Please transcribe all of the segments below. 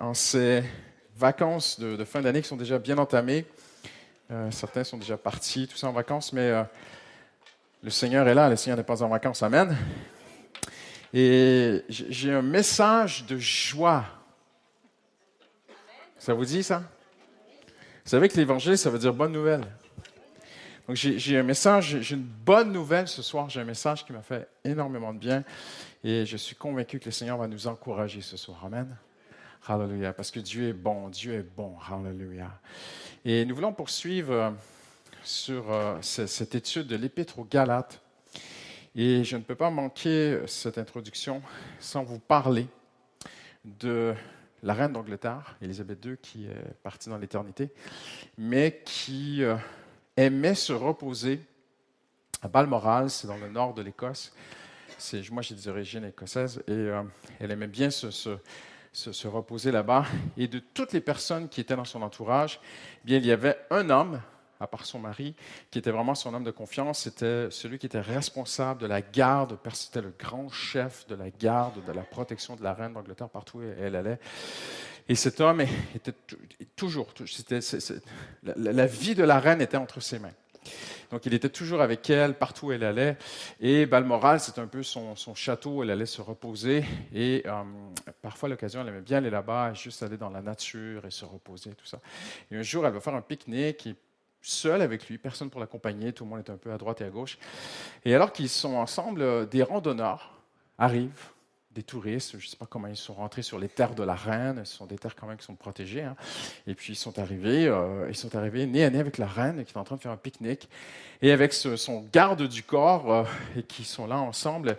en ces vacances de, fin d'année qui sont déjà bien entamées. Euh, certains sont déjà partis, tout ça en vacances, mais euh, le Seigneur est là, le Seigneur n'est pas en vacances. Amen. Et j'ai un message de joie. Ça vous dit ça? Vous savez que l'évangile, ça veut dire bonne nouvelle. Donc j'ai un message, j'ai une bonne nouvelle ce soir. J'ai un message qui m'a fait énormément de bien. Et je suis convaincu que le Seigneur va nous encourager ce soir. Amen. Hallelujah. Parce que Dieu est bon. Dieu est bon. Hallelujah. Et nous voulons poursuivre euh, sur euh, cette étude de l'Épître aux Galates. Et je ne peux pas manquer cette introduction sans vous parler de la reine d'Angleterre, Élisabeth II, qui est partie dans l'éternité, mais qui euh, aimait se reposer à Balmoral, c'est dans le nord de l'Écosse. Moi, j'ai des origines écossaises, et euh, elle aimait bien se, se, reposer là-bas. Et de toutes les personnes qui étaient dans son entourage, eh bien, il y avait un homme, à part son mari, qui était vraiment son homme de confiance. C'était celui qui était responsable de la garde, c'était le grand chef de la garde, de la protection de la reine d'Angleterre partout où elle allait. Et cet homme était toujours, la, vie de la reine était entre ses mains. Donc il était toujours avec elle partout où elle allait. Et Balmoral, c'est un peu son, château où elle allait se reposer. Et euh, parfois, l'occasion, elle aimait bien aller là-bas, juste aller dans la nature et se reposer, tout ça. Et un jour, elle va faire un pique-nique et seule avec lui, personne pour l'accompagner, tout le monde est un peu à droite et à gauche. Et alors qu'ils sont ensemble, euh, des randonneurs arrivent des touristes, je ne sais pas comment ils sont rentrés sur les terres de la reine, ce sont des terres quand même qui sont protégées, hein. et puis ils sont arrivés, euh, ils sont arrivés nez à nez avec la reine qui est en train de faire un pique-nique, et avec son garde du corps, euh, et qui sont là ensemble,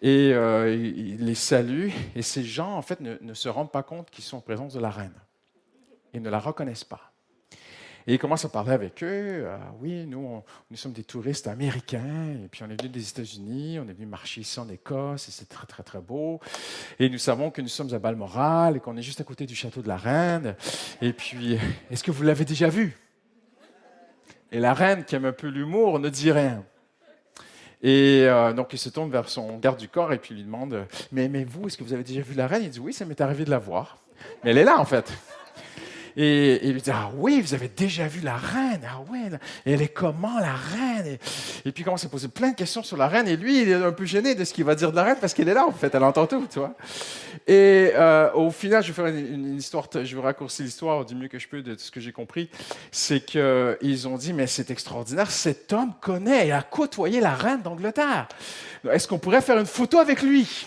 et euh, ils les saluent, et ces gens en fait ne, ne se rendent pas compte qu'ils sont en présence de la reine, ils ne la reconnaissent pas. Et il commence à parler avec eux. Ah oui, nous, nous sommes des touristes américains, et puis on est venus des États-Unis, on est venu marcher ici en Écosse, et c'est très, très, très beau. Et nous savons que nous sommes à Balmoral, et qu'on est juste à côté du château de la Reine. Et puis, est-ce que vous l'avez déjà vu? Et la reine, qui aime un peu l'humour, ne dit rien. Et euh, donc, il se tourne vers son garde du corps et puis lui demande mais, mais vous, est-ce que vous avez déjà vu la reine? Il dit Oui, ça m'est arrivé de la voir. Mais elle est là, en fait. Et, il lui dit, ah oui, vous avez déjà vu la reine. Ah oui, elle est comment la reine? Et, puis il commence à poser plein de questions sur la reine. Et lui, il est un peu gêné de ce qu'il va dire de la reine parce qu'elle est là, en fait, elle entend tout, tu vois. Et euh, au final, je vais faire une, histoire, je vais raccourcir l'histoire du mieux que je peux de ce que j'ai compris. C'est qu'ils ont dit, mais c'est extraordinaire, cet homme connaît et a côtoyé la reine d'Angleterre. Est-ce qu'on pourrait faire une photo avec lui?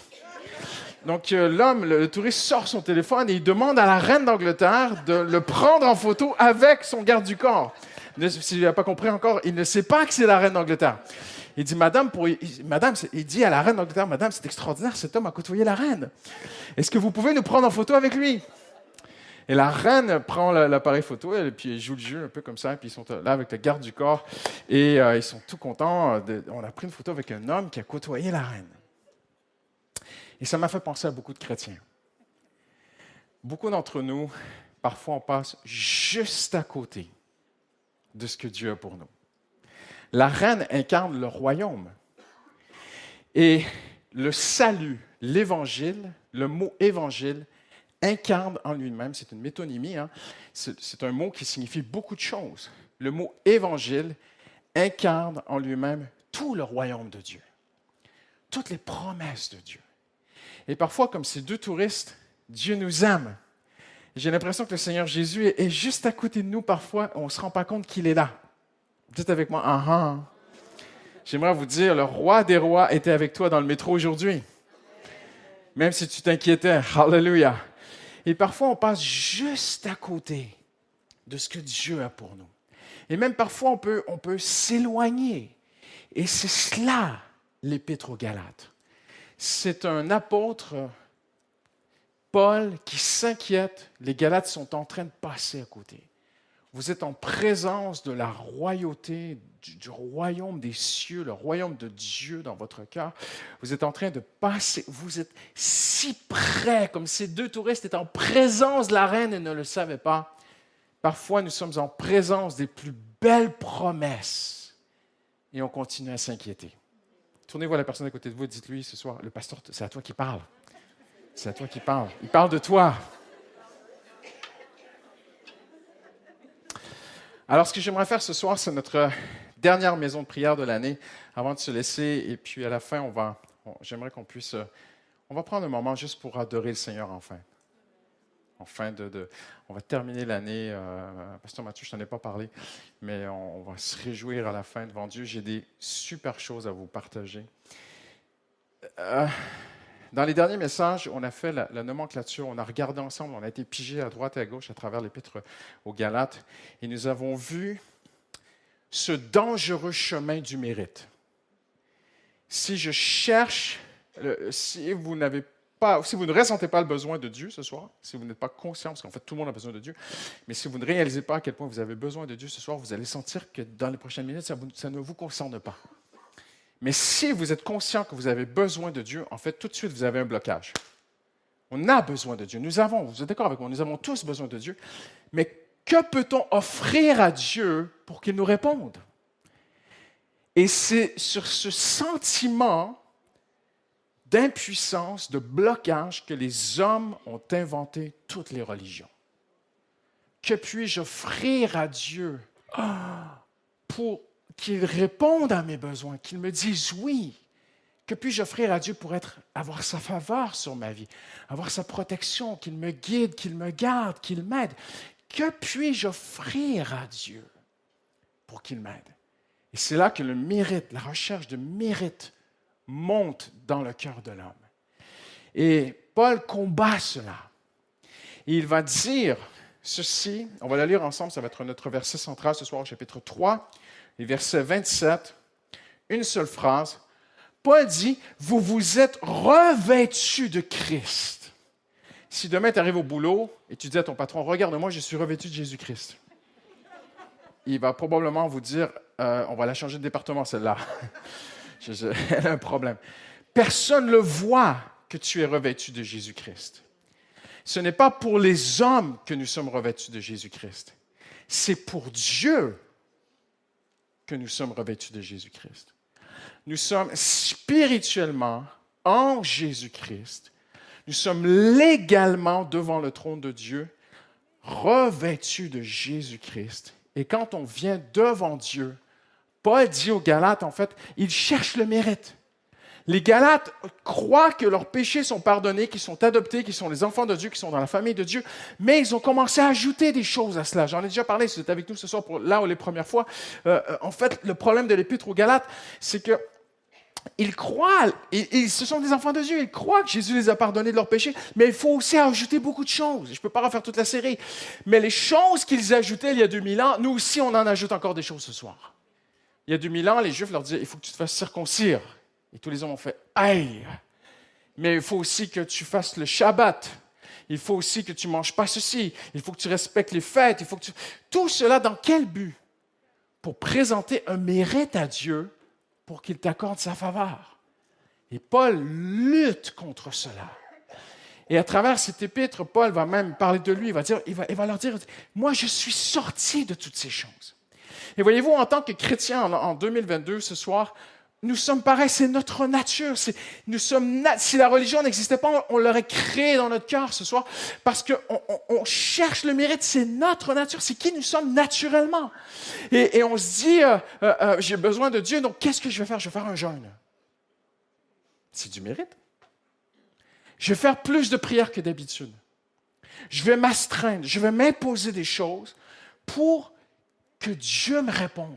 Donc euh, l'homme, le, touriste, sort son téléphone et il demande à la reine d'Angleterre de le prendre en photo avec son garde du corps. S'il n'a pas compris encore, il ne sait pas que c'est la reine d'Angleterre. Il dit, Madame, pour, Madame, il dit à la reine d'Angleterre, Madame, c'est extraordinaire, cet homme a côtoyé la reine. Est-ce que vous pouvez nous prendre en photo avec lui? Et la reine prend l'appareil photo et puis elle joue le jeu un peu comme ça. Et puis ils sont là avec le garde du corps et euh, ils sont tout contents. on a pris une photo avec un homme qui a côtoyé la reine. Et ça m'a fait penser à beaucoup de chrétiens. Beaucoup d'entre nous, parfois, on passe juste à côté de ce que Dieu a pour nous. La reine incarne le royaume. Et le salut, l'évangile, le mot évangile, incarne en lui-même, c'est une métonymie, hein. c'est un mot qui signifie beaucoup de choses. Le mot évangile incarne en lui-même tout le royaume de Dieu, toutes les promesses de Dieu. Et parfois, comme ces deux touristes, Dieu nous aime. J'ai l'impression que le Seigneur Jésus est juste à côté de nous parfois, on ne se rend pas compte qu'il est là. Dites avec moi, ah, ah. J'aimerais vous dire, le roi des rois était avec toi dans le métro aujourd'hui. Même si tu t'inquiétais. Hallelujah. Et parfois, on passe juste à côté de ce que Dieu a pour nous. Et même parfois, on peut, on peut s'éloigner. Et c'est cela l'épître aux Galates c'est un apôtre, Paul, qui s'inquiète. Les Galates sont en train de passer à côté. Vous êtes en présence de la royauté, du, royaume des cieux, le royaume de Dieu dans votre cœur. Vous êtes en train de passer, vous êtes si près, comme ces deux touristes étaient en présence de la reine et ne le savaient pas. Parfois, nous sommes en présence des plus belles promesses et on continue à s'inquiéter. Tournez-vous la personne à côté de vous et dites-lui ce soir, le pasteur, c'est à toi qui parle. C'est à toi qui parle. Il parle de toi. Alors, ce que j'aimerais faire ce soir, c'est notre dernière maison de prière de l'année avant de se laisser. Et puis, à la fin, on va, j'aimerais qu'on puisse, on va prendre un moment juste pour adorer le Seigneur enfin. Enfin, de, on va terminer l'année. Euh, Pasteur Mathieu, je t'en ai pas parlé, mais on, va se réjouir à la fin devant Dieu. J'ai des super choses à vous partager. Euh, dans les derniers messages, on a fait la, nomenclature, on a regardé ensemble, on a été pigé à droite et à gauche à travers l'épître aux Galates, et nous avons vu ce dangereux chemin du mérite. Si je cherche, si vous n'avez si vous ne ressentez pas le besoin de Dieu ce soir, si vous n'êtes pas conscient, parce qu'en fait tout le monde a besoin de Dieu, mais si vous ne réalisez pas à quel point vous avez besoin de Dieu ce soir, vous allez sentir que dans les prochaines minutes, ça ne vous concerne pas. Mais si vous êtes conscient que vous avez besoin de Dieu, en fait, tout de suite, vous avez un blocage. On a besoin de Dieu. Nous avons, vous êtes d'accord avec moi, nous avons tous besoin de Dieu. Mais que peut-on offrir à Dieu pour qu'il nous réponde? Et c'est sur ce sentiment d'impuissance, de blocage que les hommes ont inventé toutes les religions. Que puis-je offrir à Dieu pour qu'il réponde à mes besoins, qu'il me dise oui? Que puis-je offrir à Dieu pour être, avoir sa faveur sur ma vie, avoir sa protection, qu'il me guide, qu'il me garde, qu'il m'aide? Que puis-je offrir à Dieu pour qu'il m'aide? Et c'est là que le mérite, la recherche de mérite monte dans le cœur de l'homme. Et Paul combat cela. il va dire ceci, on va la lire ensemble, ça va être notre verset central ce soir au chapitre 3 verset 27, une seule phrase. Paul dit, vous vous êtes revêtus de Christ. Si demain tu arrives au boulot et tu dis à ton patron, regarde-moi, je suis revêtu de Jésus-Christ. Il va probablement vous dire, euh, on va la changer de département, celle-là. Elle a un problème. Personne ne le voit que tu es revêtu de Jésus-Christ. Ce n'est pas pour les hommes que nous sommes revêtus de Jésus-Christ. C'est pour Dieu que nous sommes revêtus de Jésus-Christ. Nous sommes spirituellement en Jésus-Christ. Nous sommes légalement devant le trône de Dieu, revêtus de Jésus-Christ. Et quand on vient devant Dieu, Paul dit aux Galates, en fait, il cherche le mérite. Les Galates croient que leurs péchés sont pardonnés, qu'ils sont adoptés, qu'ils sont les enfants de Dieu, qu'ils sont dans la famille de Dieu, mais ils ont commencé à ajouter des choses à cela. J'en ai déjà parlé, si vous êtes avec nous ce soir pour là ou les premières fois. Euh, euh, en fait, le problème de l'épître aux Galates, c'est que ils croient, et, ce sont des enfants de Dieu, ils croient que Jésus les a pardonnés de leurs péchés, mais il faut aussi ajouter beaucoup de choses. Je ne peux pas refaire toute la série, mais les choses qu'ils ajoutaient il y a 2000 ans, nous aussi, on en ajoute encore des choses ce soir. Il y a 2000 ans, les Juifs leur disaient, il faut que tu te fasses circoncire. Et tous les hommes ont fait Aïe Mais il faut aussi que tu fasses le Shabbat. Il faut aussi que tu ne manges pas ceci. Il faut que tu respectes les fêtes. Il faut que. Tout cela dans quel but? Pour présenter un mérite à Dieu pour qu'il t'accorde sa faveur. Et Paul lutte contre cela. Et à travers cette épître, Paul va même parler de lui. Il va, dire, il va, il va leur dire Moi, je suis sorti de toutes ces choses. Et voyez-vous, en tant que chrétien en 2022, ce soir, nous sommes pareils, c'est notre nature. nous sommes si la religion n'existait pas, on, l'aurait créé dans notre cœur ce soir, parce qu'on on, cherche le mérite, c'est notre nature, c'est qui nous sommes naturellement. Et, on se dit, euh, euh, euh, j'ai besoin de Dieu, donc qu'est-ce que je vais faire? Je vais faire un jeûne. C'est du mérite. Je vais faire plus de prières que d'habitude. Je vais m'astreindre, je vais m'imposer des choses pour que Dieu me réponde.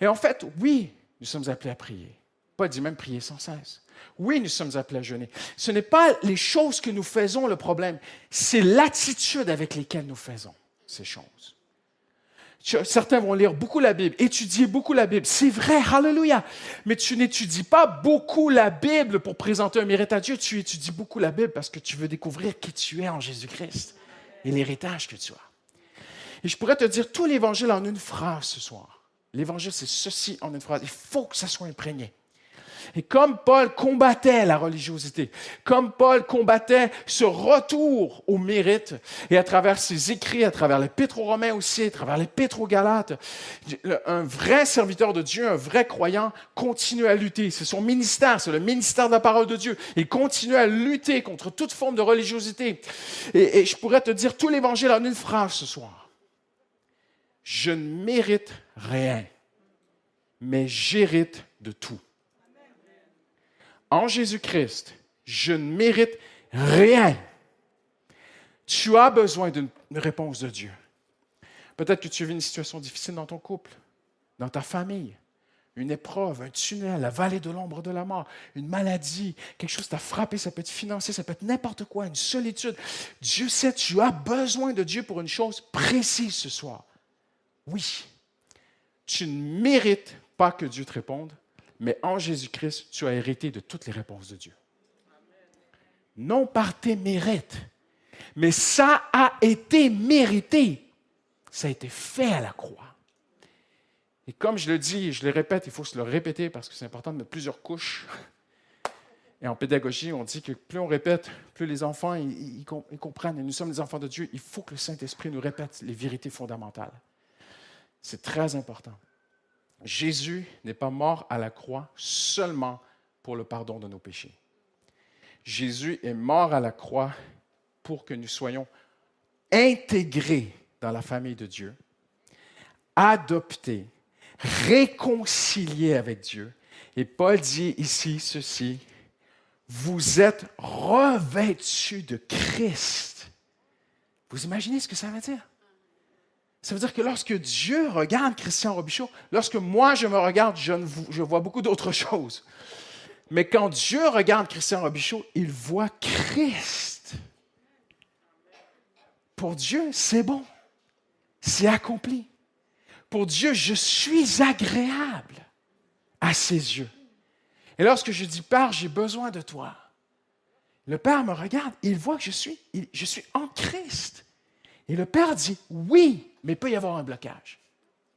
Et en fait, oui, nous sommes appelés à prier. Pas dit même prier sans cesse. Oui, nous sommes appelés à jeûner. Ce n'est pas les choses que nous faisons le problème, c'est l'attitude avec laquelle nous faisons ces choses. Certains vont lire beaucoup la Bible, étudier beaucoup la Bible. C'est vrai, hallelujah. Mais tu n'étudies pas beaucoup la Bible pour présenter un mérite à Dieu. Tu étudies beaucoup la Bible parce que tu veux découvrir qui tu es en Jésus-Christ et l'héritage que tu as. Et je pourrais te dire tout l'évangile en une phrase ce soir. L'évangile, c'est ceci en une phrase. Il faut que ça soit imprégné. Et comme Paul combattait la religiosité, comme Paul combattait ce retour au mérite, et à travers ses écrits, à travers les aux Romains aussi, à travers les aux Galates, un vrai serviteur de Dieu, un vrai croyant, continue à lutter. C'est son ministère, c'est le ministère de la parole de Dieu. Il continue à lutter contre toute forme de religiosité. Et, et je pourrais te dire tout l'évangile en une phrase ce soir. Je ne mérite rien, mais j'hérite de tout. En Jésus-Christ, je ne mérite rien. Tu as besoin d'une réponse de Dieu. Peut-être que tu vis une situation difficile dans ton couple, dans ta famille, une épreuve, un tunnel, la vallée de l'ombre de la mort, une maladie, quelque chose t'a frappé, ça peut être financier, ça peut être n'importe quoi, une solitude. Dieu sait, tu as besoin de Dieu pour une chose précise ce soir. Oui, tu ne mérites pas que Dieu te réponde, mais en Jésus-Christ, tu as hérité de toutes les réponses de Dieu. Non par tes mérites, mais ça a été mérité. Ça a été fait à la croix. Et comme je le dis, je le répète, il faut se le répéter parce que c'est important de mettre plusieurs couches. Et en pédagogie, on dit que plus on répète, plus les enfants ils, comprennent. Et nous sommes des enfants de Dieu. Il faut que le Saint-Esprit nous répète les vérités fondamentales. C'est très important. Jésus n'est pas mort à la croix seulement pour le pardon de nos péchés. Jésus est mort à la croix pour que nous soyons intégrés dans la famille de Dieu, adoptés, réconciliés avec Dieu. Et Paul dit ici ceci, vous êtes revêtus de Christ. Vous imaginez ce que ça veut dire? Ça veut dire que lorsque Dieu regarde Christian Robichaud, lorsque moi je me regarde, je, vois beaucoup d'autres choses. Mais quand Dieu regarde Christian Robichaud, il voit Christ. Pour Dieu, c'est bon. C'est accompli. Pour Dieu, je suis agréable à ses yeux. Et lorsque je dis Père, j'ai besoin de toi, le Père me regarde, il voit que je suis, je suis en Christ. Et le Père dit Oui, mais il peut y avoir un blocage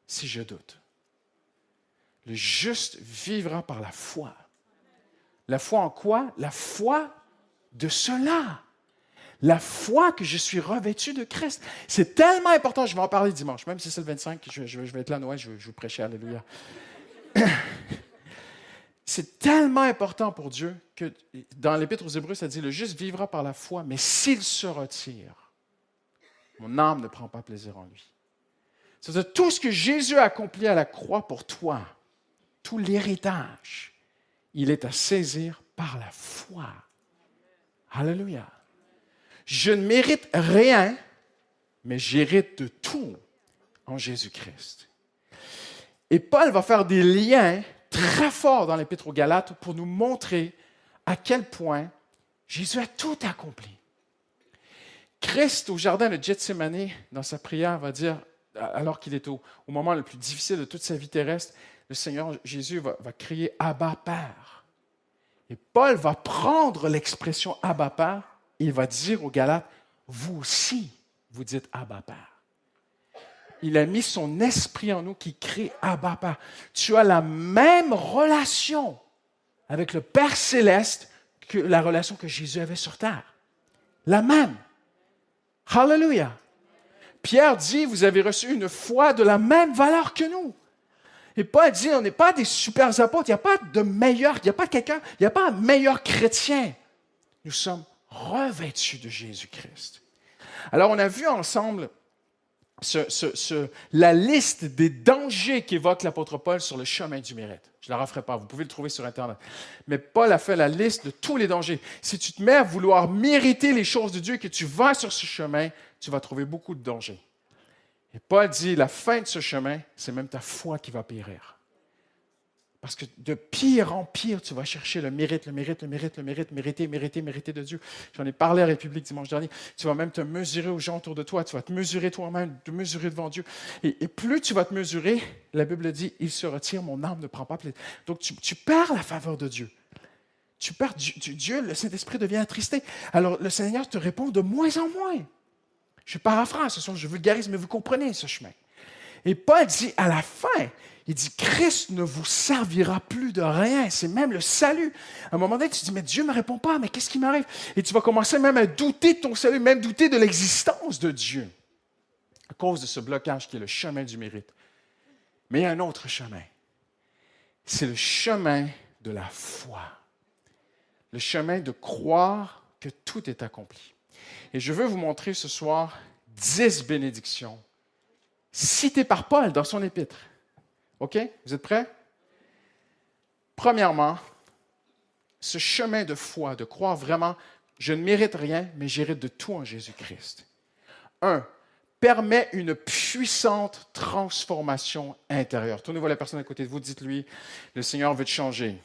si je doute. Le juste vivra par la foi. La foi en quoi? La foi de cela la foi que je suis revêtu de Christ. C'est tellement important, je vais en parler dimanche, même si c'est le 25, je, vais être là Noël, je, je vous prêcher, alléluia. C'est tellement important pour Dieu que dans l'Épître aux Hébreux, ça dit le juste vivra par la foi, mais s'il se retire, mon âme ne prend pas plaisir en lui. C'est-à-dire tout ce que Jésus a accompli à la croix pour toi, tout l'héritage, il est à saisir par la foi. Alléluia. Je ne mérite rien, mais j'hérite de tout en Jésus-Christ. Et Paul va faire des liens très forts dans l'Épître aux Galates pour nous montrer à quel point Jésus a tout accompli. Christ, au jardin de Gethsemane, dans sa prière, va dire, alors qu'il est au, moment le plus difficile de toute sa vie terrestre, le Seigneur Jésus va, crier Abba Père. Et Paul va prendre l'expression Abba Père il va dire aux Galates, vous aussi, vous dites Abba Père. Il a mis son esprit en nous qui crée Abba Père. Tu as la même relation avec le Père céleste que la relation que Jésus avait sur terre. La même. Hallelujah. Pierre dit, vous avez reçu une foi de la même valeur que nous. Et Paul dit, on n'est pas des super apôtres, il n'y a pas de meilleur, il n'y a pas quelqu'un, il n'y a pas un meilleur chrétien. Nous sommes revêtu de Jésus-Christ. Alors, on a vu ensemble la liste des dangers qu'évoque l'apôtre Paul sur le chemin du mérite. Je ne la referai pas, vous pouvez le trouver sur Internet. Mais Paul a fait la liste de tous les dangers. Si tu te mets à vouloir mériter les choses de Dieu et que tu vas sur ce chemin, tu vas trouver beaucoup de dangers. Et Paul dit, la fin de ce chemin, c'est même ta foi qui va périr. Parce que de pire en pire, tu vas chercher le mérite, le mérite, le mérite, le mérite, mériter, mériter, mériter de Dieu. J'en ai parlé à la République dimanche dernier. Tu vas même te mesurer aux gens autour de toi. Tu vas te mesurer toi-même, te mesurer devant Dieu. Et, plus tu vas te mesurer, la Bible dit, il se retire, mon âme ne prend pas plaisir. Donc tu, perds la faveur de Dieu. Tu perds Dieu, le Saint-Esprit devient attristé. Alors le Seigneur te répond de moins en moins. Je paraphrase, ce sont, je vulgarise, mais vous comprenez ce chemin. Et Paul dit à la fin, il dit, Christ ne vous servira plus de rien. C'est même le salut. À un moment donné, tu dis, mais Dieu ne me répond pas, mais qu'est-ce qui m'arrive? Et tu vas commencer même à douter de ton salut, même douter de l'existence de Dieu, à cause de ce blocage qui est le chemin du mérite. Mais il y a un autre chemin. C'est le chemin de la foi. Le chemin de croire que tout est accompli. Et je veux vous montrer ce soir dix bénédictions citées par Paul dans son épître. OK? Vous êtes prêts? Premièrement, ce chemin de foi, de croire vraiment, je ne mérite rien, mais j'hérite de tout en Jésus-Christ. Un, permet une puissante transformation intérieure. Tournez-vous la personne à côté de vous, dites-lui, le Seigneur veut te changer.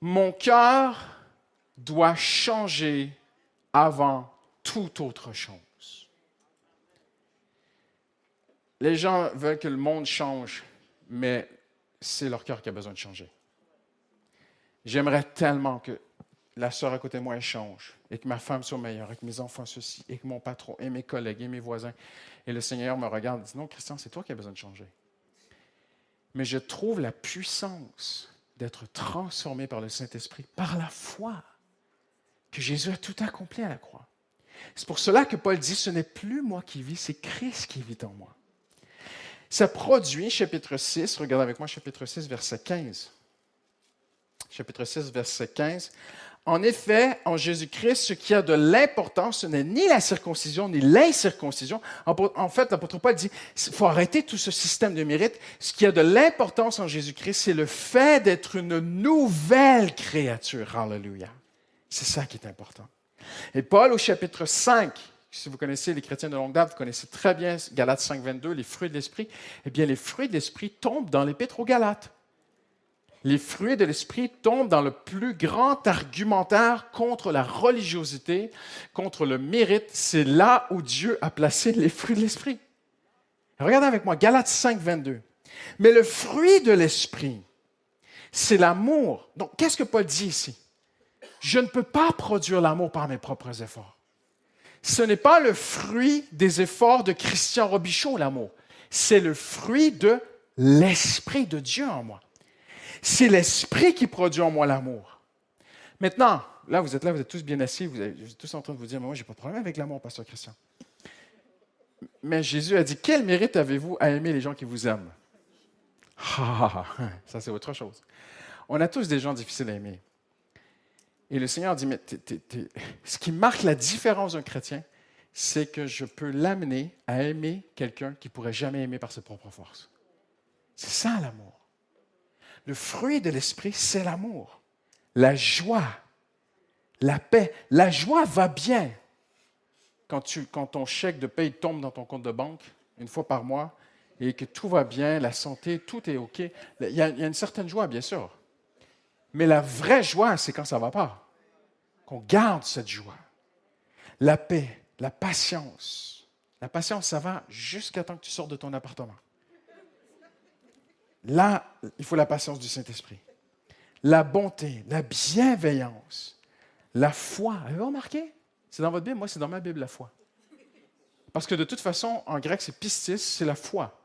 Mon cœur doit changer avant toute autre chose. Les gens veulent que le monde change, mais c'est leur cœur qui a besoin de changer. J'aimerais tellement que la sœur à côté de moi change, et que ma femme soit meilleure, et que mes enfants ceci, et que mon patron, et mes collègues, et mes voisins. Et le Seigneur me regarde et dit, non, Christian, c'est toi qui as besoin de changer. Mais je trouve la puissance d'être transformé par le Saint-Esprit, par la foi, que Jésus a tout accompli à la croix. C'est pour cela que Paul dit, ce n'est plus moi qui vis, c'est Christ qui vit en moi. Ça produit, chapitre 6, regarde avec moi chapitre 6, verset 15. Chapitre 6, verset 15. En effet, en Jésus-Christ, ce qui a de l'importance, ce n'est ni la circoncision ni l'incirconcision. En fait, l'apôtre Paul dit, il faut arrêter tout ce système de mérite. Ce qui a de l'importance en Jésus-Christ, c'est le fait d'être une nouvelle créature. Alléluia. C'est ça qui est important. Et Paul, au chapitre 5, si vous connaissez les chrétiens de longue date, vous connaissez très bien Galates 5, 22, les fruits de l'esprit. Eh bien, les fruits de l'esprit tombent dans l'épître aux Galates les fruits de l'esprit tombent dans le plus grand argumentaire contre la religiosité, contre le mérite. C'est là où Dieu a placé les fruits de l'esprit. Regardez avec moi, Galates 5, 22. Mais le fruit de l'esprit, c'est l'amour. Donc, qu'est-ce que Paul dit ici? Je ne peux pas produire l'amour par mes propres efforts. Ce n'est pas le fruit des efforts de Christian Robichaud, l'amour. C'est le fruit de l'Esprit de Dieu en moi. C'est l'Esprit qui produit en moi l'amour. Maintenant, là, vous êtes là, vous êtes tous bien assis, vous êtes tous en train de vous dire, moi, je n'ai pas de problème avec l'amour, pasteur Christian. Mais Jésus a dit, quel mérite avez-vous à aimer les gens qui vous aiment? Ah, ça c'est autre chose. On a tous des gens difficiles à aimer. Et le Seigneur dit, mais ce qui marque la différence d'un chrétien, c'est que je peux l'amener à aimer quelqu'un qui pourrait jamais aimer par ses propres forces. C'est ça l'amour. Le fruit de l'esprit, c'est l'amour, la joie, la paix. La joie va bien quand, ton chèque de paie tombe dans ton compte de banque une fois par mois et que tout va bien, la santé, tout est OK. Il y a, il y a une certaine joie, bien sûr. Mais la vraie joie, c'est quand ça ne va pas. Qu'on garde cette joie. La paix, la patience. La patience, ça va jusqu'à temps que tu sors de ton appartement. Là, il faut la patience du Saint-Esprit. La bonté, la bienveillance, la foi. Avez-vous remarqué? C'est dans votre Bible, moi c'est dans ma Bible la foi. Parce que de toute façon, en grec, c'est pistis, c'est la foi.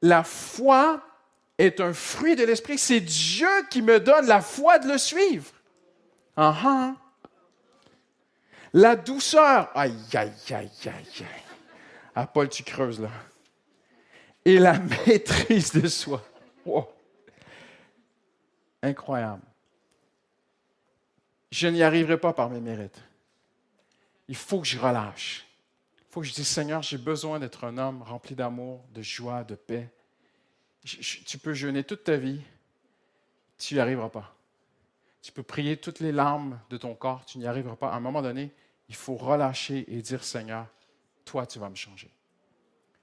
La foi est un fruit de l'esprit. C'est Dieu qui me donne la foi de le suivre. Uh La douceur. Aïe, aïe, aïe, aïe, aïe. Ah, Paul, tu creuses là et la maîtrise de soi. Incroyable. Je n'y arriverai pas par mes mérites. Il faut que je relâche. Il faut que je dise, Seigneur, j'ai besoin d'être un homme rempli d'amour, de joie, de paix. tu peux jeûner toute ta vie, tu n'y arriveras pas. Tu peux prier toutes les larmes de ton corps, tu n'y arriveras pas. À un moment donné, il faut relâcher et dire, Seigneur, toi, tu vas me changer.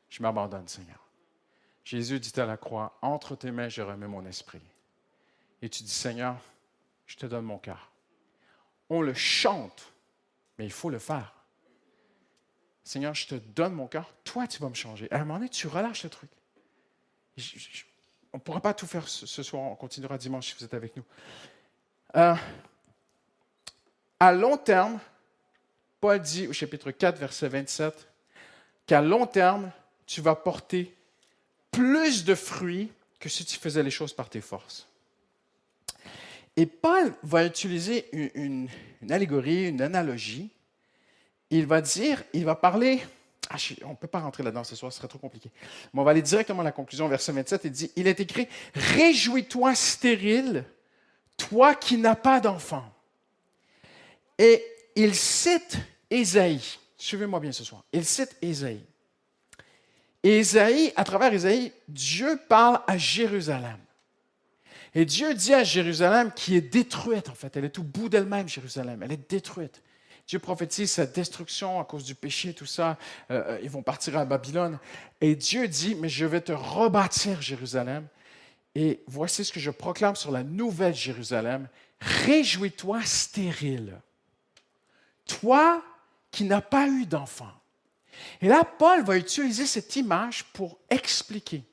Je m'abandonne, Seigneur. Jésus dit à la croix, entre tes mains, je remets mon esprit. Et tu dis, Seigneur, je te donne mon cœur. On le chante, mais il faut le faire. Seigneur, je te donne mon cœur, toi tu vas me changer. À un moment donné, tu relâches le truc. on ne pourra pas tout faire ce, soir, on continuera dimanche si vous êtes avec nous. Euh, à long terme, Paul dit au chapitre 4, verset 27, qu'à long terme, tu vas porter plus de fruits que si tu faisais les choses par tes forces. Et Paul va utiliser une, allégorie, une analogie. Il va dire, il va parler, ah, on ne peut pas rentrer là-dedans ce soir, ce serait trop compliqué. Mais on va aller directement à la conclusion, verset 27, il dit, il est écrit, Réjouis-toi stérile, toi qui n'as pas d'enfant. Et il cite Ésaïe. Suivez-moi bien ce soir. Il cite Ésaïe. Ésaïe, à travers Ésaïe, Dieu parle à Jérusalem. Et Dieu dit à Jérusalem qui est détruite, en fait. Elle est au bout d'elle-même, Jérusalem. Elle est détruite. Dieu prophétise sa destruction à cause du péché, tout ça. Euh, euh, ils vont partir à Babylone. Et Dieu dit, mais je vais te rebâtir Jérusalem. Et voici ce que je proclame sur la nouvelle Jérusalem. Réjouis-toi stérile. Toi qui n'as pas eu d'enfant. Et là, Paul va utiliser cette image pour expliquer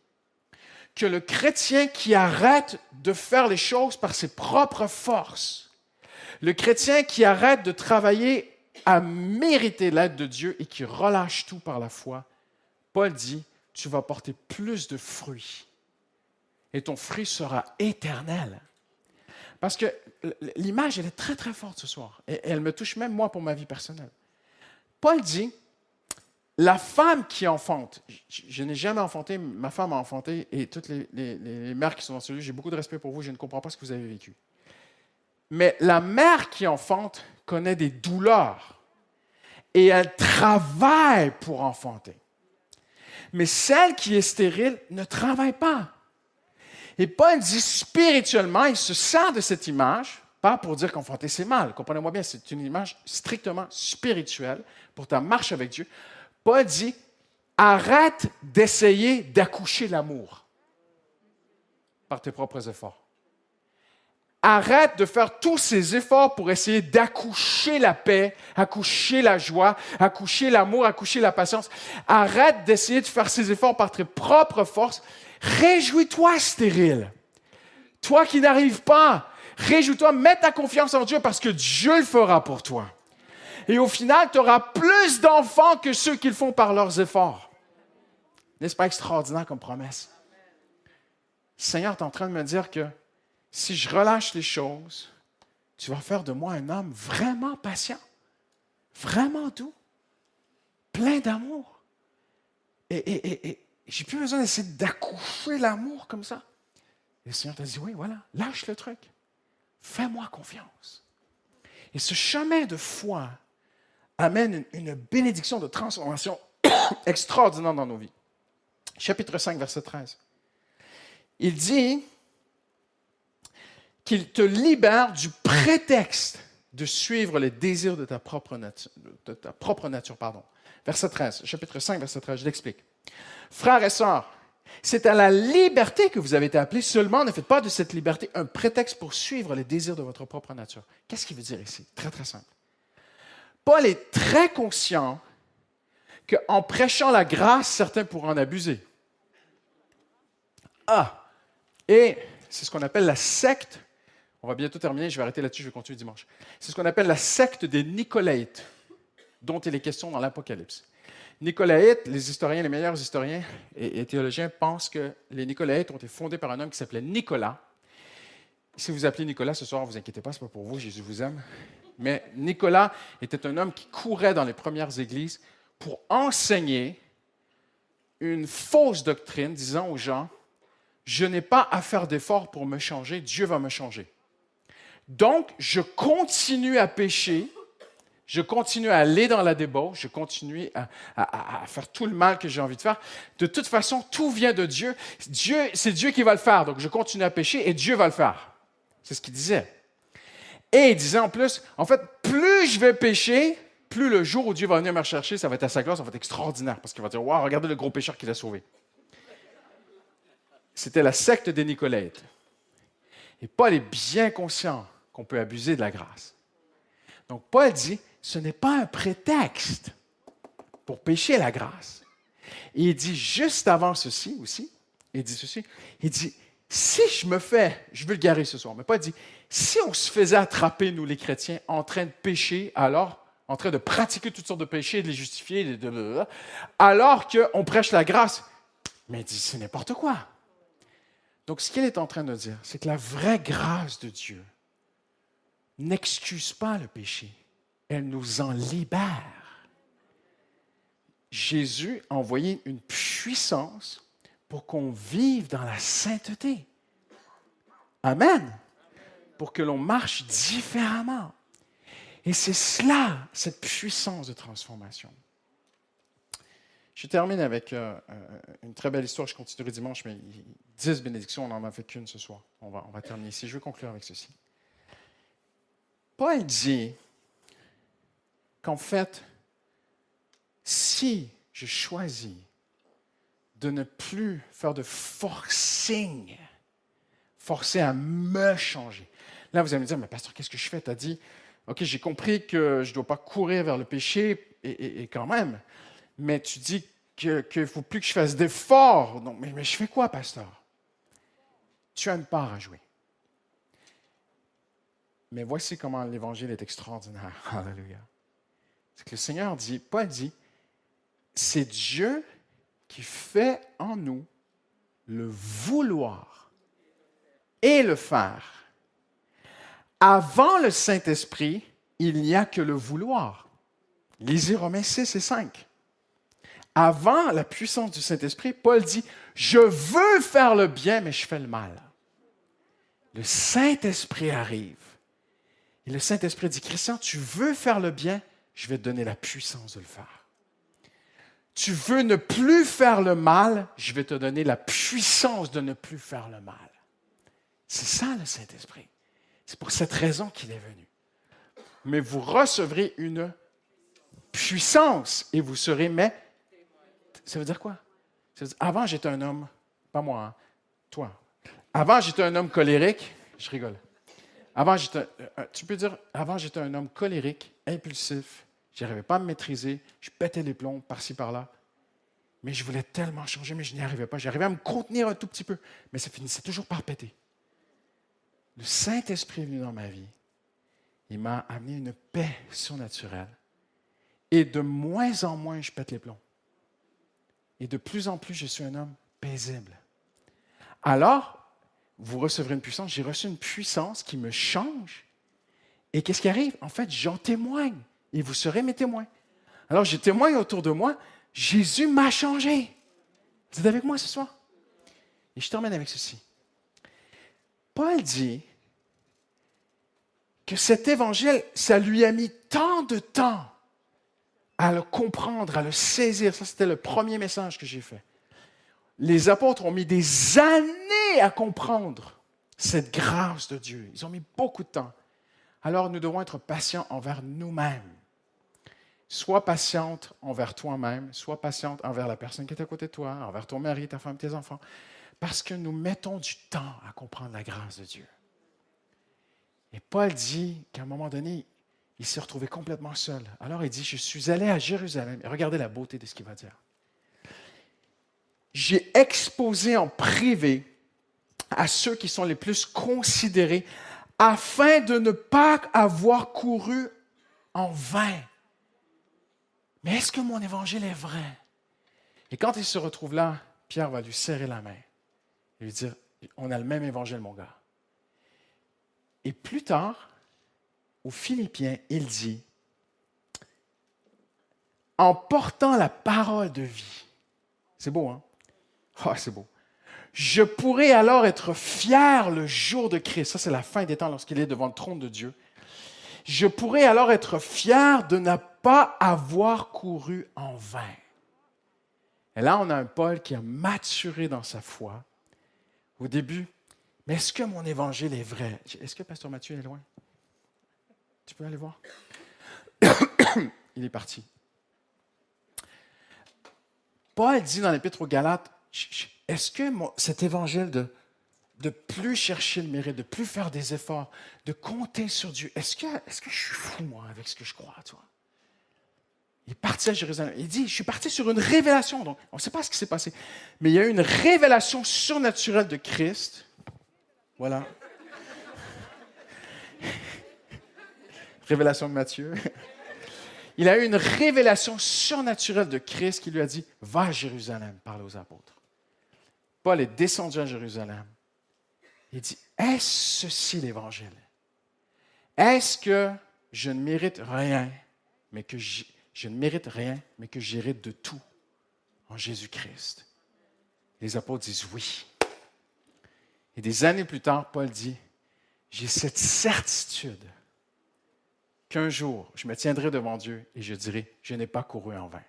que le chrétien qui arrête de faire les choses par ses propres forces, le chrétien qui arrête de travailler à mériter l'aide de Dieu et qui relâche tout par la foi, Paul dit, tu vas porter plus de fruits et ton fruit sera éternel. Parce que l'image, elle est très, très forte ce soir. Et elle me touche même moi pour ma vie personnelle. Paul dit, la femme qui enfante, je, n'ai jamais enfanté, ma femme a enfanté, et toutes les, mères qui sont dans ce lieu, j'ai beaucoup de respect pour vous, je ne comprends pas ce que vous avez vécu. Mais la mère qui enfante connaît des douleurs et elle travaille pour enfanter. Mais celle qui est stérile ne travaille pas. Et Paul dit spirituellement, il se sert de cette image, pas pour dire qu'enfanter c'est mal, comprenez-moi bien, c'est une image strictement spirituelle pour ta marche avec Dieu. Paul dit, arrête d'essayer d'accoucher l'amour par tes propres efforts. Arrête de faire tous ces efforts pour essayer d'accoucher la paix, accoucher la joie, accoucher l'amour, accoucher la patience. Arrête d'essayer de faire ces efforts par tes propres forces. Réjouis-toi, stérile. Toi qui n'arrives pas, réjouis-toi, mets ta confiance en Dieu parce que Dieu le fera pour toi. Et au final, tu auras plus d'enfants que ceux qui le font par leurs efforts. N'est-ce pas extraordinaire comme promesse? Seigneur, tu es en train de me dire que si je relâche les choses, tu vas faire de moi un homme vraiment patient, vraiment doux, plein d'amour. Et, j'ai plus besoin d'essayer d'accoucher l'amour comme ça. Et le Seigneur t'a dit, oui, voilà, lâche le truc. Fais-moi confiance. Et ce chemin de foi amène une, bénédiction de transformation extraordinaire dans nos vies. Chapitre 5, verset 13. Il dit qu'il te libère du prétexte de suivre les désirs de ta propre nature. De ta propre nature pardon. Verset 13, chapitre 5, verset 13, je l'explique. Frères et sœurs, c'est à la liberté que vous avez été appelés, seulement ne faites pas de cette liberté un prétexte pour suivre les désirs de votre propre nature. Qu'est-ce qu'il veut dire ici? Très, très simple. Paul est très conscient qu'en prêchant la grâce, certains pourront en abuser. Ah, et c'est ce qu'on appelle la secte. On va bientôt terminer, je vais arrêter là-dessus, je vais continuer dimanche. C'est ce qu'on appelle la secte des Nicolaïtes, dont il est question dans l'Apocalypse. Nicolaïtes, les historiens, les meilleurs historiens et, théologiens pensent que les Nicolaïtes ont été fondés par un homme qui s'appelait Nicolas. Si vous appelez Nicolas ce soir, ne vous inquiétez pas, ce n'est pas pour vous, Jésus vous aime. Mais Nicolas était un homme qui courait dans les premières églises pour enseigner une fausse doctrine disant aux gens, je n'ai pas à faire d'efforts pour me changer, Dieu va me changer. Donc, je continue à pécher, je continue à aller dans la débauche, je continue à, faire tout le mal que j'ai envie de faire. De toute façon, tout vient de Dieu. Dieu, c'est Dieu qui va le faire. Donc, je continue à pécher et Dieu va le faire. C'est ce qu'il disait. Et il disait en plus, en fait, plus je vais pécher, plus le jour où Dieu va venir me rechercher, ça va être à sa gloire, ça va être extraordinaire. Parce qu'il va dire, waouh, regardez le gros pécheur qu'il a sauvé. C'était la secte des Nicolaïtes. Et Paul est bien conscient qu'on peut abuser de la grâce. Donc Paul dit, ce n'est pas un prétexte pour pécher la grâce. Et il dit juste avant ceci aussi, il dit ceci, il dit, si je me fais, je veux le ce soir, mais pas dit, si on se faisait attraper, nous les chrétiens, en train de pécher, alors, en train de pratiquer toutes sortes de péchés, de les justifier, de, alors qu'on prêche la grâce, mais dit, c'est n'importe quoi. Donc, ce qu'il est en train de dire, c'est que la vraie grâce de Dieu n'excuse pas le péché, elle nous en libère. Jésus a envoyé une puissance pour qu'on vive dans la sainteté. Amen. Pour que l'on marche différemment. Et c'est cela, cette puissance de transformation. Je termine avec euh, euh, une très belle histoire. Je continuerai dimanche, mais dix bénédictions, on n'en a fait qu'une ce soir. On va, on va terminer ici. Je vais conclure avec ceci. Paul dit qu'en fait, si je choisis de ne plus faire de forcing, forcer à me changer. Là, vous allez me dire, mais pasteur, qu'est-ce que je fais? Tu as dit, OK, j'ai compris que je ne dois pas courir vers le péché, et quand même, mais tu dis qu'il ne faut plus que je fasse d'efforts. Mais, mais je fais quoi, pasteur? Tu as une part à jouer. Mais voici comment l'évangile est extraordinaire. Alléluia. C'est que le Seigneur dit, Paul dit, c'est Dieu qui fait en nous le vouloir et le faire. Avant le Saint-Esprit, il n'y a que le vouloir. Lisez Romains 6 et 5 avant la puissance du Saint-Esprit, Paul dit, je veux faire le bien, mais je fais le mal. Le Saint-Esprit arrive. Et le Saint-Esprit dit, Christian, tu veux faire le bien, je vais te donner la puissance de le faire. Tu veux ne plus faire le mal, je vais te donner la puissance de ne plus faire le mal. C'est ça le Saint-Esprit. C'est pour cette raison qu'il est venu. Mais vous recevrez une puissance et vous serez mes ça veut dire quoi? avant, j'étais un homme, pas moi, hein, toi. Avant, j'étais un homme colérique. Je rigole. Avant, j'étais, euh, tu peux dire, avant, j'étais un homme colérique, impulsif. Je n'arrivais pas à me maîtriser. Je pétais les plombs par-ci, par-là. Mais je voulais tellement changer, mais je n'y arrivais pas. J'arrivais à me contenir un tout petit peu, mais ça finissait toujours par péter. Le Saint-Esprit est venu dans ma vie. Il m'a amené une paix surnaturelle. Et de moins en moins, je pète les plombs. Et de plus en plus, je suis un homme paisible. Alors, vous recevrez une puissance. J'ai reçu une puissance qui me change. Et qu'est-ce qui arrive? En fait, j'en témoigne. Et vous serez mes témoins. Alors, je témoigne autour de moi. Jésus m'a changé. Vous êtes avec moi ce soir? Et je termine avec ceci. Paul dit que cet évangile, ça lui a mis tant de temps à le comprendre, à le saisir. Ça, c'était le premier message que j'ai fait. Les apôtres ont mis des années à comprendre cette grâce de Dieu. Ils ont mis beaucoup de temps. Alors nous devons être patients envers nous-mêmes. Sois patiente envers toi-même, sois patiente envers la personne qui est à côté de toi, envers ton mari, ta femme, tes enfants, parce que nous mettons du temps à comprendre la grâce de Dieu. Et Paul dit qu'à un moment donné, il s'est retrouvé complètement seul. Alors il dit, je suis allé à Jérusalem. Et regardez la beauté de ce qu'il va dire. J'ai exposé en privé à ceux qui sont les plus considérés afin de ne pas avoir couru en vain. Mais est-ce que mon évangile est vrai? Et quand il se retrouve là, Pierre va lui serrer la main et lui dire, on a le même évangile, mon gars. Et plus tard, aux Philippiens, il dit, en portant la parole de vie, c'est beau, hein? Ah, c'est beau. Je pourrais alors être fier le jour de Christ. Ça, c'est la fin des temps lorsqu'il est devant le trône de Dieu. Je pourrais alors être fier de ne pas avoir couru en vain. Et là, on a un Paul qui a maturé dans sa foi. Au début, mais est-ce que mon évangile est vrai? Est-ce que Pasteur Mathieu est loin? Tu peux aller voir? Il est parti. Paul dit dans l'Épître aux Galates, est-ce que cet évangile de de plus chercher le mérite, de plus faire des efforts, de compter sur Dieu. Est-ce que, est que je suis fou, moi, avec ce que je crois, toi? Il est parti à Jérusalem. Il dit, je suis parti sur une révélation. Donc, on ne sait pas ce qui s'est passé. Mais il y a eu une révélation surnaturelle de Christ. Voilà. révélation de Matthieu. Il a eu une révélation surnaturelle de Christ qui lui a dit Va à Jérusalem, parle aux apôtres. Paul est descendu à Jérusalem. Il dit Est-ce ceci l'évangile? Est-ce que je ne mérite rien, mais que je, ne mérite rien, mais que j'hérite de tout en Jésus-Christ? Les apôtres disent oui. Et des années plus tard, Paul dit J'ai cette certitude qu'un jour, je me tiendrai devant Dieu et je dirai, je n'ai pas couru en vain.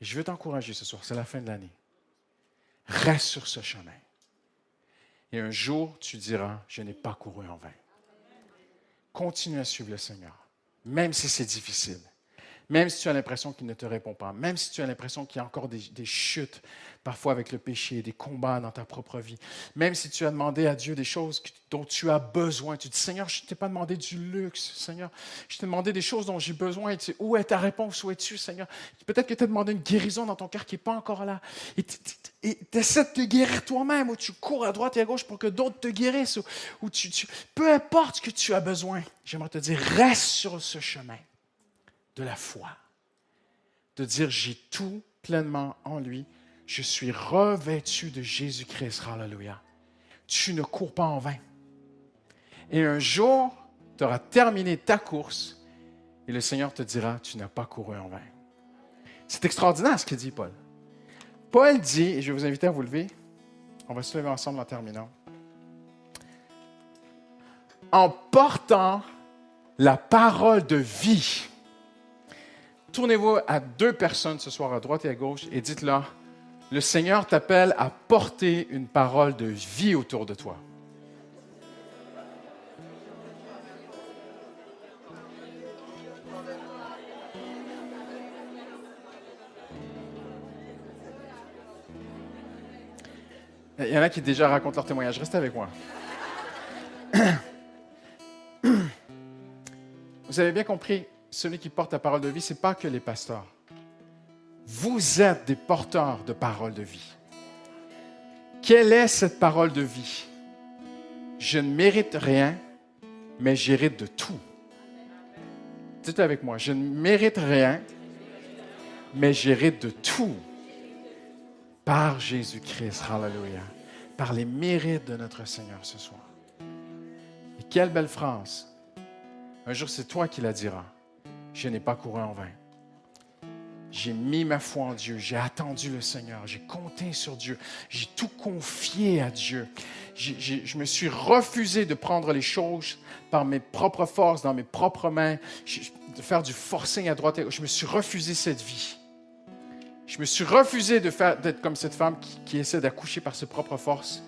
Je veux t'encourager ce soir, c'est la fin de l'année. Reste sur ce chemin. Et un jour, tu diras, je n'ai pas couru en vain. Continue à suivre le Seigneur, même si c'est difficile. Même si tu as l'impression qu'il ne te répond pas, même si tu as l'impression qu'il y a encore des, chutes, parfois avec le péché, des combats dans ta propre vie, même si tu as demandé à Dieu des choses dont tu as besoin, tu dis Seigneur, je ne t'ai pas demandé du luxe, Seigneur, je t'ai demandé des choses dont j'ai besoin. Et où est ta réponse? Où es-tu, Seigneur? Peut-être que tu as demandé une guérison dans ton cœur qui n'est pas encore là. Et tu essaies de te guérir toi-même, ou tu cours à droite et à gauche pour que d'autres te guérissent, ou, tu, peu importe ce que tu as besoin, j'aimerais te dire reste sur ce chemin de la foi. De dire, j'ai tout pleinement en lui. Je suis revêtu de Jésus-Christ. Hallelujah. Tu ne cours pas en vain. Et un jour, tu auras terminé ta course et le Seigneur te dira, tu n'as pas couru en vain. C'est extraordinaire ce que dit Paul. Paul dit, et je vais vous inviter à vous lever, on va se lever ensemble en terminant, en portant la parole de vie tournez-vous à deux personnes ce soir, à droite et à gauche, et dites-leur, le Seigneur t'appelle à porter une parole de vie autour de toi. Il y en a qui déjà racontent leur témoignage. Restez avec moi. Vous avez bien compris, celui qui porte la parole de vie, ce n'est pas que les pasteurs. Vous êtes des porteurs de parole de vie. Quelle est cette parole de vie? Je ne mérite rien, mais j'hérite de tout. Dites avec moi, je ne mérite rien, mais j'hérite de tout par Jésus-Christ. Hallelujah. Par les mérites de notre Seigneur ce soir. Et quelle belle phrase. Un jour, c'est toi qui la diras je n'ai pas couru en vain. J'ai mis ma foi en Dieu, j'ai attendu le Seigneur, j'ai compté sur Dieu, j'ai tout confié à Dieu. je me suis refusé de prendre les choses par mes propres forces, dans mes propres mains, de faire du forcing à droite et. Je me suis refusé cette vie. Je me suis refusé d'être comme cette femme qui, essaie d'accoucher par ses propres forces.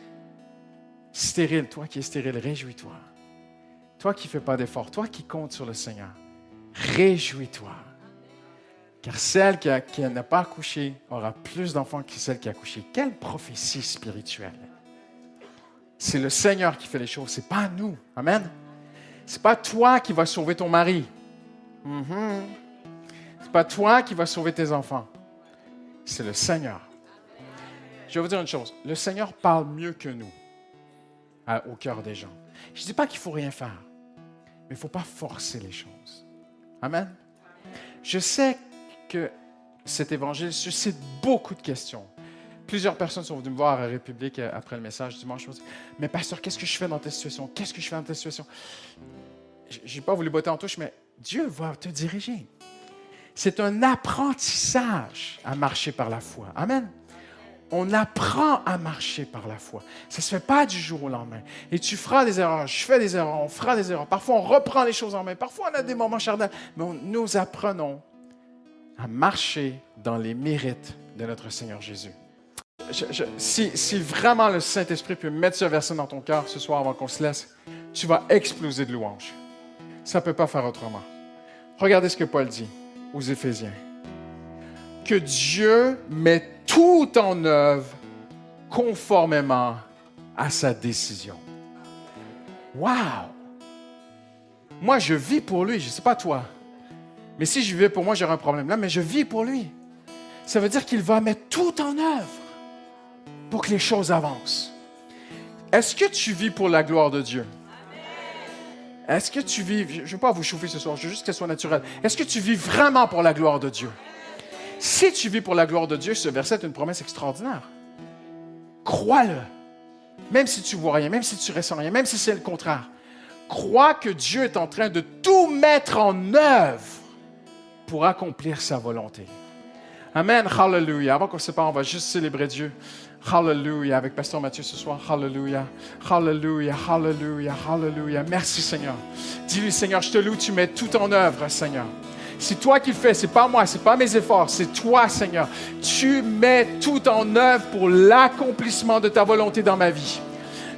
Stérile, toi qui es stérile, réjouis-toi. Toi qui ne fais pas d'effort, toi qui comptes sur le Seigneur. Réjouis-toi. Car celle qui, n'a pas accouché aura plus d'enfants que celle qui a accouché. Quelle prophétie spirituelle. C'est le Seigneur qui fait les choses, ce n'est pas nous. Amen. Ce n'est pas toi qui vas sauver ton mari. Mm-hmm. Ce n'est pas toi qui vas sauver tes enfants. C'est le Seigneur. Je vais vous dire une chose. Le Seigneur parle mieux que nous au cœur des gens. Je ne dis pas qu'il faut rien faire, mais il ne faut pas forcer les choses. Amen. Je sais que cet évangile suscite beaucoup de questions. Plusieurs personnes sont venues me voir à République après le message dimanche. Mais pasteur, qu'est-ce que je fais dans ta situation? Qu'est-ce que je fais dans ta situation? Je n'ai pas voulu botter en touche, mais Dieu va te diriger. C'est un apprentissage à marcher par la foi. Amen on apprend à marcher par la foi. Ça ne se fait pas du jour au lendemain. Et tu feras des erreurs, je fais des erreurs, on fera des erreurs. Parfois, on reprend les choses en main. Parfois, on a des moments charnels. Mais nous apprenons à marcher dans les mérites de notre Seigneur Jésus. si, si, vraiment le Saint-Esprit peut mettre ce verset dans ton cœur ce soir avant qu'on se laisse, tu vas exploser de louanges. Ça ne peut pas faire autrement. Regardez ce que Paul dit aux Éphésiens. Que Dieu met tout en œuvre conformément à sa décision. Wow! Moi, je vis pour lui, je ne sais pas toi. Mais si je vivais pour moi, j'aurais un problème là, mais je vis pour lui. Ça veut dire qu'il va mettre tout en œuvre pour que les choses avancent. Est-ce que tu vis pour la gloire de Dieu? Est-ce que tu vis, je ne veux pas vous chauffer ce soir, je veux juste que ce soit naturel. Est-ce que tu vis vraiment pour la gloire de Dieu? Si tu vis pour la gloire de Dieu, ce verset est une promesse extraordinaire. Crois-le. Même si tu vois rien, même si tu ressens rien, même si c'est le contraire. Crois que Dieu est en train de tout mettre en œuvre pour accomplir sa volonté. Amen. Hallelujah. Avant qu'on se sépare, on va juste célébrer Dieu Hallelujah. Avec Pasteur Mathieu ce soir. Hallelujah. Hallelujah. Hallelujah. Hallelujah. Merci Seigneur. Dis-lui Seigneur, je te loue, tu mets tout en œuvre Seigneur. C'est toi qui le fais, c'est pas moi, c'est pas mes efforts, c'est toi Seigneur. Tu mets tout en œuvre pour l'accomplissement de ta volonté dans ma vie.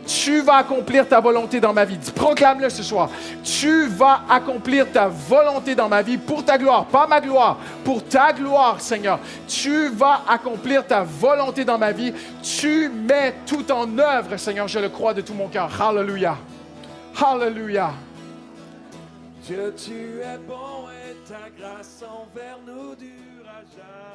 Tu vas accomplir ta volonté dans ma vie. Proclame-le ce soir. Tu vas accomplir ta volonté dans ma vie pour ta gloire, pas ma gloire, pour ta gloire, Seigneur. Tu vas accomplir ta volonté dans ma vie. Tu mets tout en œuvre, Seigneur. Je le crois de tout mon cœur. Hallelujah. Hallelujah. Ta grâce envers nous dure à jamais.